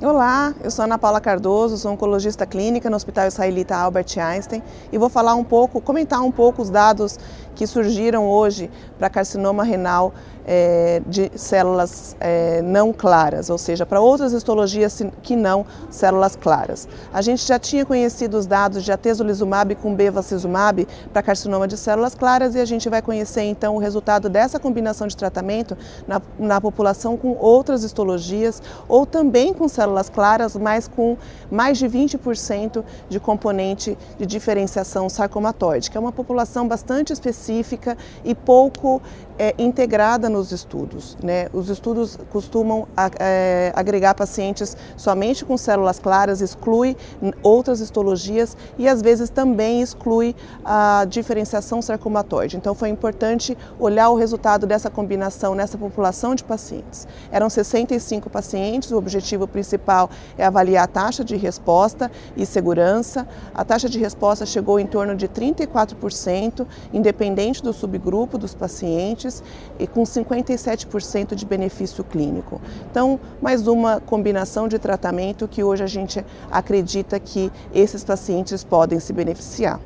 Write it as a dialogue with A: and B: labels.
A: Olá, eu sou Ana Paula Cardoso, sou oncologista clínica no Hospital Israelita Albert Einstein e vou falar um pouco, comentar um pouco os dados que surgiram hoje para carcinoma renal é, de células é, não claras, ou seja, para outras histologias que não células claras. A gente já tinha conhecido os dados de atezolizumab com bevacizumab para carcinoma de células claras e a gente vai conhecer então o resultado dessa combinação de tratamento na, na população com outras histologias ou também com células claras, mas com mais de 20% de componente de diferenciação sarcomatoide, que é uma população bastante específica e pouco é, integrada nos estudos. Né? Os estudos costumam é, agregar pacientes somente com células claras, exclui outras histologias e às vezes também exclui a diferenciação sarcomatoide. Então foi importante olhar o resultado dessa combinação nessa população de pacientes. Eram 65 pacientes, o objetivo principal é avaliar a taxa de resposta e segurança. A taxa de resposta chegou em torno de 34%, independente do subgrupo dos pacientes, e com 57% de benefício clínico. Então, mais uma combinação de tratamento que hoje a gente acredita que esses pacientes podem se beneficiar.